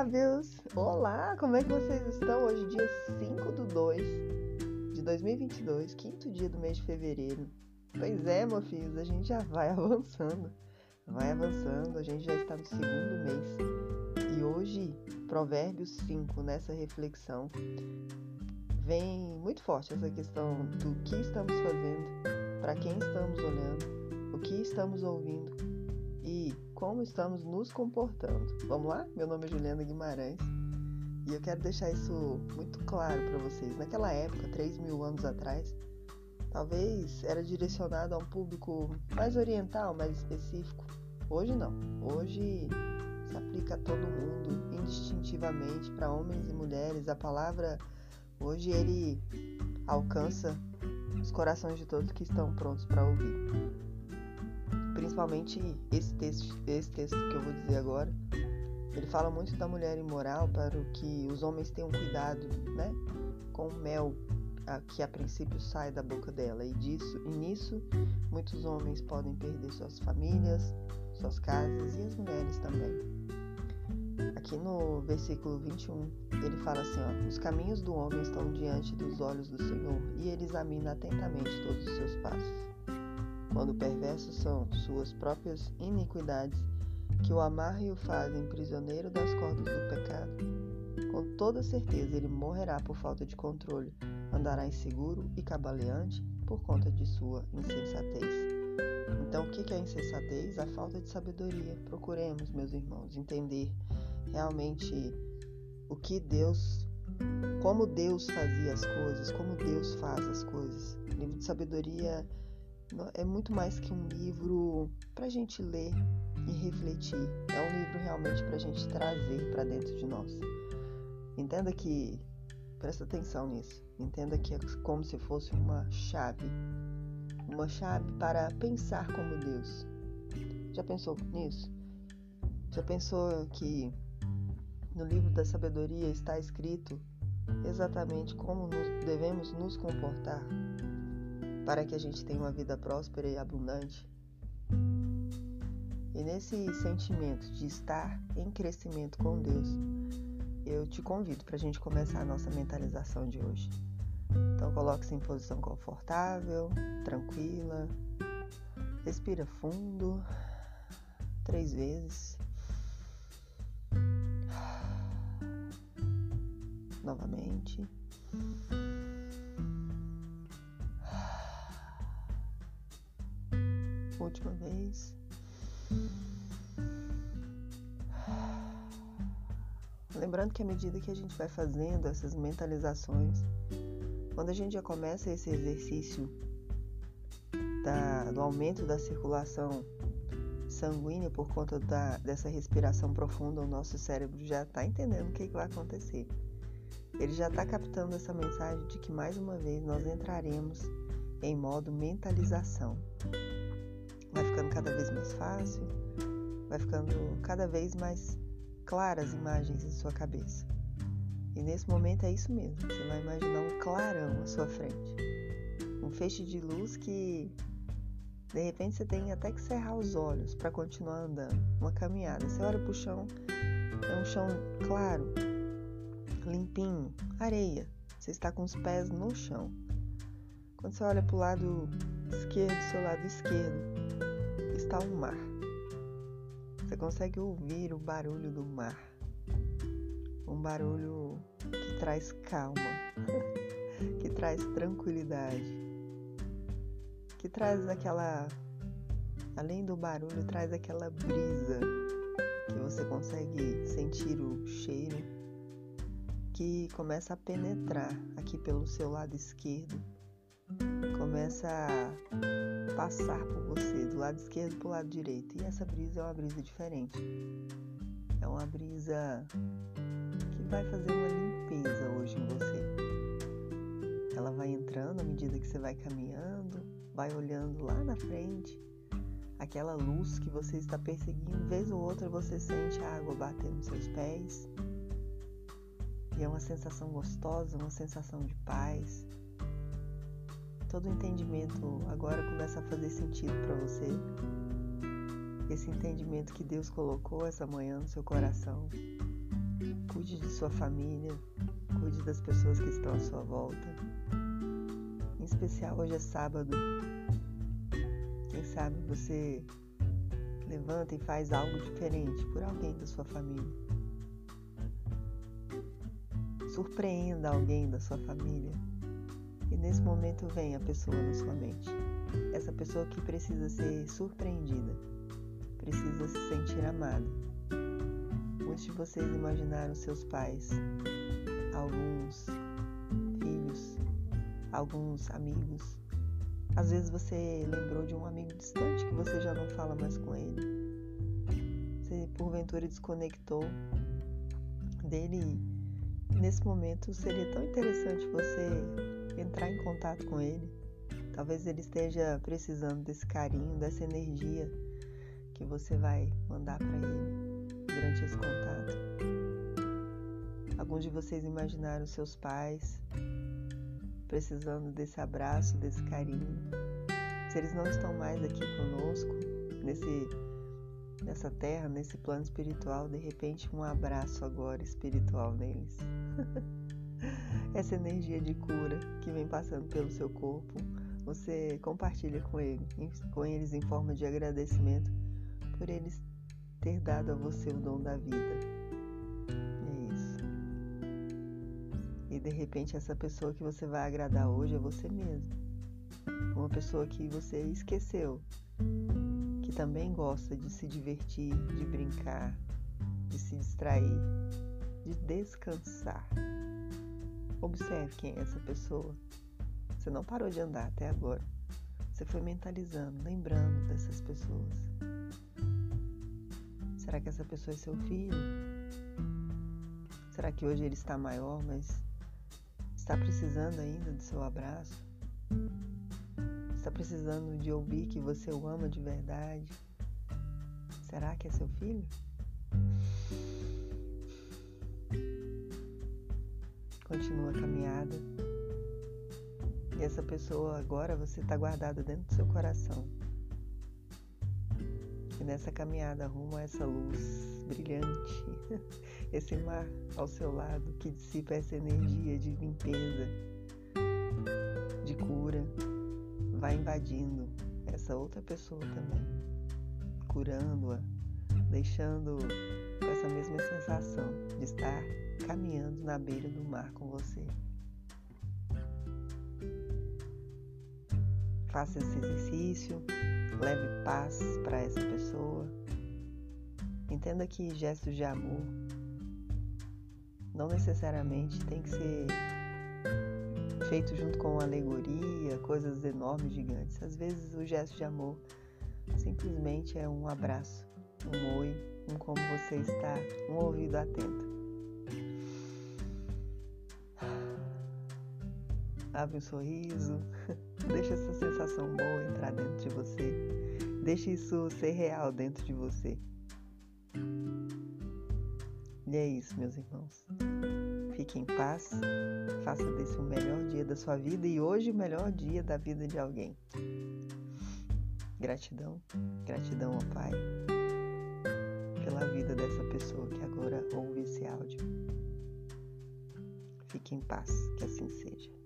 sábios! Olá, como é que vocês estão? Hoje, dia 5 do 2 de 2022, quinto dia do mês de fevereiro. Pois é, filhos, a gente já vai avançando, vai avançando, a gente já está no segundo mês. E hoje, Provérbios 5, nessa reflexão, vem muito forte essa questão do que estamos fazendo, para quem estamos olhando, o que estamos ouvindo e como estamos nos comportando. Vamos lá? Meu nome é Juliana Guimarães e eu quero deixar isso muito claro para vocês. Naquela época, 3 mil anos atrás, talvez era direcionado a um público mais oriental, mais específico. Hoje não. Hoje se aplica a todo mundo, indistintivamente, para homens e mulheres. A palavra hoje ele alcança os corações de todos que estão prontos para ouvir principalmente esse texto, esse texto que eu vou dizer agora, ele fala muito da mulher imoral para que os homens tenham cuidado, né, com o mel que a princípio sai da boca dela. E disso e nisso muitos homens podem perder suas famílias, suas casas e as mulheres também. Aqui no versículo 21, ele fala assim, ó, os caminhos do homem estão diante dos olhos do Senhor e ele examina atentamente todos os seus passos quando perversos são suas próprias iniquidades, que o amarram e o fazem prisioneiro das cordas do pecado. Com toda certeza ele morrerá por falta de controle, andará inseguro e cabaleante por conta de sua insensatez. Então, o que é insensatez? A falta de sabedoria. Procuremos, meus irmãos, entender realmente o que Deus, como Deus fazia as coisas, como Deus faz as coisas. O livro de sabedoria é muito mais que um livro para a gente ler e refletir. É um livro realmente para a gente trazer para dentro de nós. Entenda que, presta atenção nisso, entenda que é como se fosse uma chave. Uma chave para pensar como Deus. Já pensou nisso? Já pensou que no livro da sabedoria está escrito exatamente como nos devemos nos comportar para que a gente tenha uma vida próspera e abundante. E nesse sentimento de estar em crescimento com Deus, eu te convido para a gente começar a nossa mentalização de hoje. Então coloque-se em posição confortável, tranquila, respira fundo, três vezes. Novamente. Última vez. Lembrando que à medida que a gente vai fazendo essas mentalizações, quando a gente já começa esse exercício da, do aumento da circulação sanguínea por conta da, dessa respiração profunda, o nosso cérebro já está entendendo o que, que vai acontecer. Ele já está captando essa mensagem de que mais uma vez nós entraremos em modo mentalização vai ficando cada vez mais fácil, vai ficando cada vez mais claras imagens em sua cabeça. E nesse momento é isso mesmo, você vai imaginar um clarão à sua frente. Um feixe de luz que de repente você tem até que cerrar os olhos para continuar andando. Uma caminhada. Você olha para o chão, é um chão claro, limpinho, areia. Você está com os pés no chão. Quando você olha para o lado esquerdo, seu lado esquerdo, está o mar. Você consegue ouvir o barulho do mar. Um barulho que traz calma, que traz tranquilidade, que traz aquela. Além do barulho, traz aquela brisa que você consegue sentir o cheiro que começa a penetrar aqui pelo seu lado esquerdo, começa a passar por você, do lado esquerdo para o lado direito. E essa brisa é uma brisa diferente. É uma brisa que vai fazer uma limpeza hoje em você. Ela vai entrando à medida que você vai caminhando, vai olhando lá na frente, aquela luz que você está perseguindo, vez ou outra você sente a água bater nos seus pés. E é uma sensação gostosa, uma sensação de paz, todo o entendimento agora começa a fazer sentido para você. Esse entendimento que Deus colocou essa manhã no seu coração. Cuide de sua família, cuide das pessoas que estão à sua volta. Em especial hoje é sábado. Quem sabe você levanta e faz algo diferente por alguém da sua família. Surpreenda alguém da sua família. E nesse momento vem a pessoa na sua mente. Essa pessoa que precisa ser surpreendida, precisa se sentir amada Muitos de vocês imaginaram seus pais, alguns filhos, alguns amigos. Às vezes você lembrou de um amigo distante que você já não fala mais com ele. Você porventura desconectou dele. Nesse momento seria tão interessante você entrar em contato com ele. Talvez ele esteja precisando desse carinho, dessa energia que você vai mandar para ele durante esse contato. Alguns de vocês imaginaram seus pais precisando desse abraço, desse carinho. Se eles não estão mais aqui conosco, nesse, nessa terra, nesse plano espiritual, de repente um abraço agora espiritual neles. Essa energia de cura que vem passando pelo seu corpo, você compartilha com, ele, com eles em forma de agradecimento por eles ter dado a você o dom da vida. É isso. E de repente essa pessoa que você vai agradar hoje é você mesmo. Uma pessoa que você esqueceu, que também gosta de se divertir, de brincar, de se distrair, de descansar. Observe quem é essa pessoa. Você não parou de andar até agora. Você foi mentalizando, lembrando dessas pessoas. Será que essa pessoa é seu filho? Será que hoje ele está maior, mas está precisando ainda do seu abraço? Está precisando de ouvir que você o ama de verdade? Será que é seu filho? Continua a caminhada. E essa pessoa agora você está guardada dentro do seu coração. E nessa caminhada rumo a essa luz brilhante, esse mar ao seu lado que dissipa essa energia de limpeza, vai invadindo essa outra pessoa também, curando-a, deixando com essa mesma sensação de estar caminhando na beira do mar com você. Faça esse exercício Leve paz para essa pessoa. Entenda que gestos de amor não necessariamente tem que ser feito junto com alegoria, coisas enormes, gigantes. Às vezes o gesto de amor simplesmente é um abraço, um oi, um como você está, um ouvido atento. Abre um sorriso. Deixa essa sensação boa entrar dentro de você. Deixe isso ser real dentro de você. E é isso, meus irmãos. Fique em paz. Faça desse o melhor dia da sua vida e hoje o melhor dia da vida de alguém. Gratidão, gratidão ao Pai pela vida dessa pessoa que agora ouve esse áudio. Fique em paz, que assim seja.